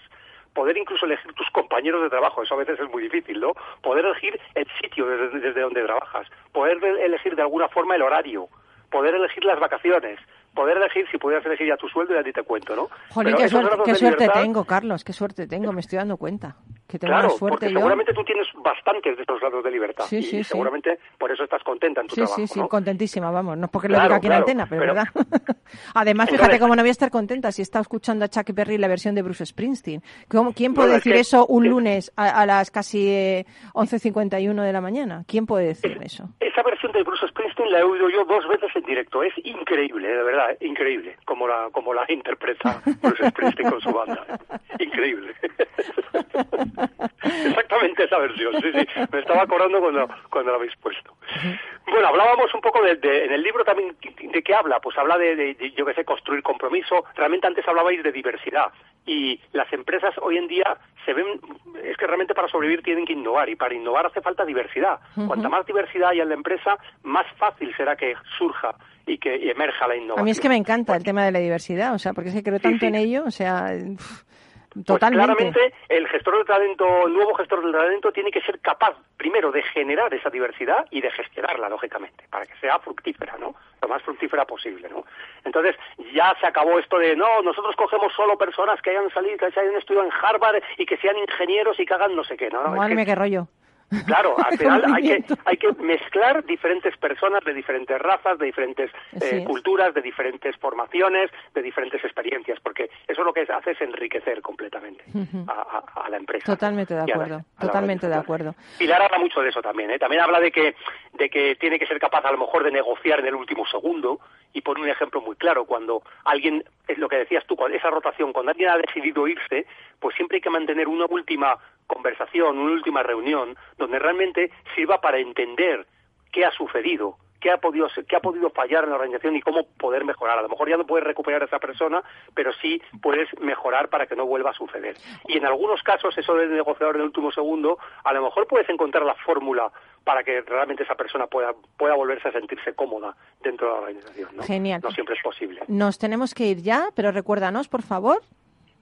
poder incluso elegir tus compañeros de trabajo, eso a veces es muy difícil, ¿no? Poder elegir el sitio desde, desde donde trabajas, poder de- elegir de alguna forma el horario, poder elegir las vacaciones, poder elegir si pudieras elegir ya tu sueldo y a ti te cuento, ¿no? Jolín, Pero qué suerte, grados qué de suerte libertad- tengo, Carlos, qué suerte tengo, me estoy dando cuenta. Que tengo Claro, suerte porque yo. seguramente tú tienes bastantes de esos grados de libertad Sí, y sí, sí. seguramente por eso estás contenta en tu Sí, trabajo, sí, sí, ¿no? contentísima, vamos. No es porque lo Claro, diga aquí claro, en antena, pero, pero- verdad. Además, Entonces- fíjate cómo no voy a estar contenta si estado escuchando a Chuck Berry la versión de Bruce Springsteen. ¿Cómo- ¿Quién puede Bueno, es decir que- eso un lunes a, a las casi eh, 11.51 de la mañana? ¿Quién puede decir eso? Esa versión de Bruce Springsteen la he oído yo dos veces en directo. Es increíble, de verdad, ¿eh? increíble, como la, como la interpreta Bruce Springsteen con su banda. Increíble. Exactamente esa versión, sí, sí. Me estaba acordando cuando, cuando la habéis puesto. Bueno, hablábamos un poco de, de- en el libro también, ¿de qué habla? Pues habla de- de, yo qué sé, construir compromiso. Realmente antes hablabais de diversidad. Y las empresas hoy en día se ven, es que realmente para sobrevivir tienen que innovar. Y para innovar hace falta diversidad. Ujú. Cuanta más diversidad haya en la empresa, más fácil será que surja y que y emerja la innovación. A mí es que me encanta el tema de la diversidad, o sea, porque es que creo tanto en ello, o sea, Pues claramente el gestor de talento, el nuevo gestor del talento tiene que ser capaz primero de generar esa diversidad y de gestionarla, lógicamente, para que sea fructífera, ¿no? Lo más fructífera posible, ¿no? Entonces, ya se acabó esto de, no, nosotros cogemos solo personas que hayan salido, que hayan estudiado en Harvard y que sean ingenieros y que hagan no sé qué, ¿no? no es Madre que- qué rollo. Claro, al final hay que, hay que mezclar diferentes personas de diferentes razas, de diferentes eh, culturas, de diferentes formaciones, de diferentes experiencias, porque eso lo que hace es enriquecer completamente a, a- a la empresa. Totalmente de acuerdo, la totalmente de acuerdo. Pilar habla mucho de eso también, ¿eh? También habla de que, de que tiene que ser capaz a lo mejor de negociar en el último segundo y pone un ejemplo muy claro, cuando alguien, es lo que decías tú, cuando esa rotación, cuando alguien ha decidido irse, pues siempre hay que mantener una última conversación, una última reunión, donde realmente sirva para entender qué ha sucedido, qué ha podido qué ha podido fallar en la organización y cómo poder mejorar. A lo mejor ya no puedes recuperar a esa persona, pero sí puedes mejorar para que no vuelva a suceder. Y en algunos casos, eso del negociador en el último segundo, a lo mejor puedes encontrar la fórmula para que realmente esa persona pueda, pueda volverse a sentirse cómoda dentro de la organización. ¿no? Genial. No siempre es posible. Nos tenemos que ir ya, pero recuérdanos, por favor.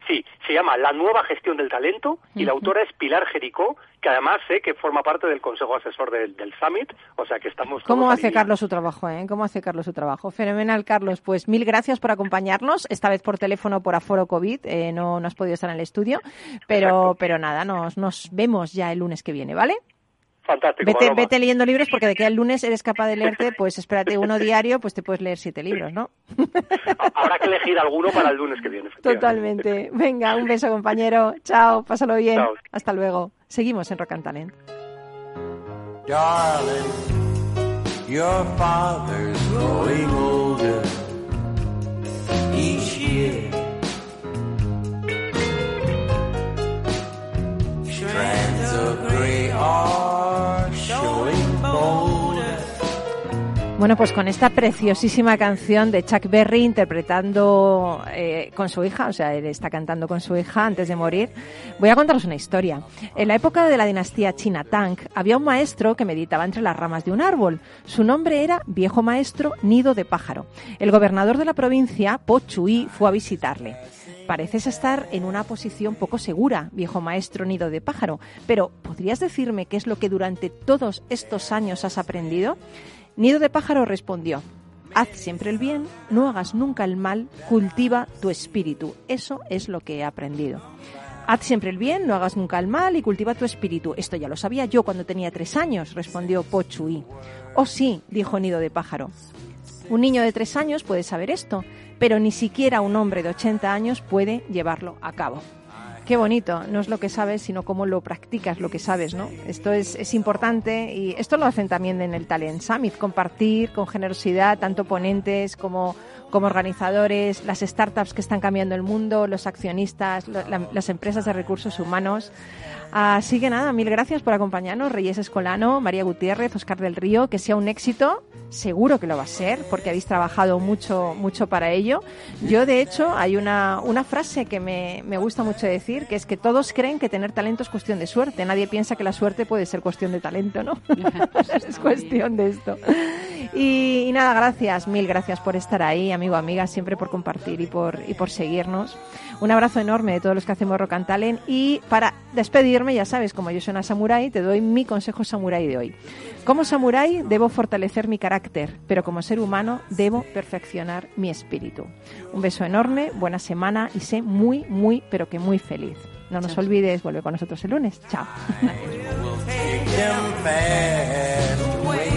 Sí, se llama La nueva gestión del talento y la autora es Pilar Jericó, que además sé que forma parte del Consejo Asesor del, del Summit, o sea que estamos ¿Cómo hace. Carlos su trabajo? Eh? ¿Cómo hace Carlos su trabajo? Fenomenal, Carlos. Pues mil gracias por acompañarnos, esta vez por teléfono por aforo COVID. eh, no, no has podido estar en el estudio, pero, pero nada, nos, nos vemos ya el lunes que viene, ¿vale? Fantástico. Vete, leyendo libros porque de que al lunes eres capaz de leerte, pues espérate uno diario, pues te puedes leer siete libros, ¿no? Habrá que elegir alguno para el lunes que viene. Totalmente. Venga, un beso, compañero. Chao, pásalo bien. Chao. Hasta luego. Seguimos en Rock and Talent. Darling, your father's growing older each year. Strands of gray are Bueno, pues con esta preciosísima canción de Chuck Berry interpretando eh, con su hija, o sea, él está cantando con su hija antes de morir, voy a contaros una historia. En la época de la dinastía China Tang había un maestro que meditaba entre las ramas de un árbol. Su nombre era Viejo Maestro Nido de Pájaro. El gobernador de la provincia, Po Chui, fue a visitarle. Pareces estar en una posición poco segura, viejo maestro nido de pájaro, pero ¿podrías decirme qué es lo que durante todos estos años has aprendido? Nido de pájaro respondió, haz siempre el bien, no hagas nunca el mal, cultiva tu espíritu. Eso es lo que he aprendido. Haz siempre el bien, no hagas nunca el mal y cultiva tu espíritu. Esto ya lo sabía yo cuando tenía tres años, respondió Po Chui. Oh sí, dijo Nido de pájaro. Un niño de tres años puede saber esto, pero ni siquiera un hombre de 80 años puede llevarlo a cabo. Qué bonito, no es lo que sabes, sino cómo lo practicas, lo que sabes, ¿no? Esto es, es importante y esto lo hacen también en el Talent Summit, compartir con generosidad tanto ponentes como, como organizadores, las startups que están cambiando el mundo, los accionistas, lo- la- las empresas de recursos humanos. Así que nada, mil gracias por acompañarnos, Reyes Escolano, María Gutiérrez, Oscar del Río, que sea un éxito seguro que lo va a ser, porque habéis trabajado mucho, mucho para ello. Yo, de hecho, hay una, una frase que me, me gusta mucho decir, que es que todos creen que tener talento es cuestión de suerte. Nadie piensa que la suerte puede ser cuestión de talento, ¿no? es cuestión de esto. Y, y nada, gracias, mil gracias por estar ahí, amigo, amiga, siempre por compartir y por, y por seguirnos. Un abrazo enorme de todos los que hacemos Rock and Talent. Y para despedirme, ya sabes, como yo soy una samurái, te doy mi consejo samurái de hoy. Como samurái debo fortalecer mi carácter, pero como ser humano debo perfeccionar mi espíritu. Un beso enorme, buena semana y sé muy, muy, pero que muy feliz. No nos olvides, vuelve con nosotros el lunes. Chao.